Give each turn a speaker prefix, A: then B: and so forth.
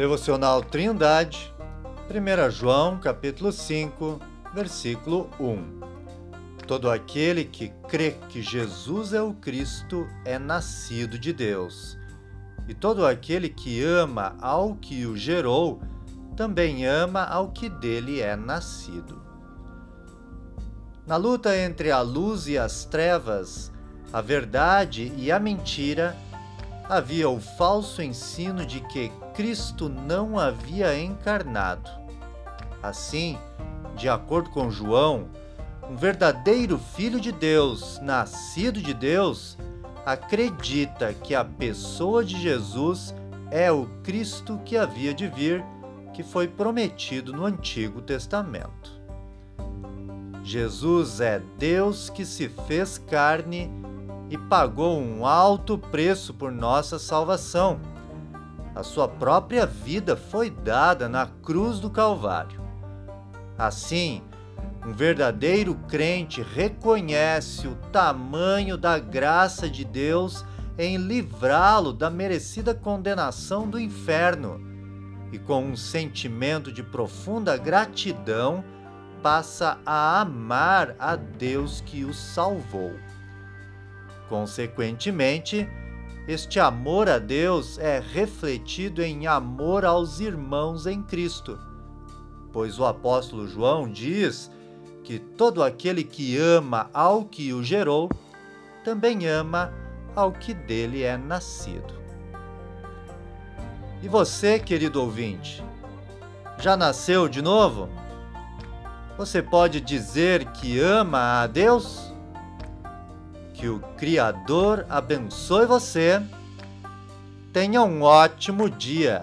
A: Devocional Trindade, 1 João, capítulo 5, versículo 1. Todo aquele que crê que Jesus é o Cristo é nascido de Deus. E todo aquele que ama ao que o gerou, também ama ao que dele é nascido. Na luta entre a luz e as trevas, a verdade e a mentira, havia o falso ensino de que Cristo não havia encarnado. Assim, de acordo com João, um verdadeiro filho de Deus, nascido de Deus, acredita que a pessoa de Jesus é o Cristo que havia de vir, que foi prometido no Antigo Testamento. Jesus é Deus que se fez carne e pagou um alto preço por nossa salvação. A sua própria vida foi dada na cruz do Calvário. Assim, um verdadeiro crente reconhece o tamanho da graça de Deus em livrá-lo da merecida condenação do inferno e, com um sentimento de profunda gratidão, passa a amar a Deus que o salvou. Consequentemente, este amor a Deus é refletido em amor aos irmãos em Cristo, pois o apóstolo João diz que todo aquele que ama ao que o gerou, também ama ao que dele é nascido. E você, querido ouvinte, já nasceu de novo? Você pode dizer que ama a Deus? Que o Criador abençoe você. Tenha um ótimo dia.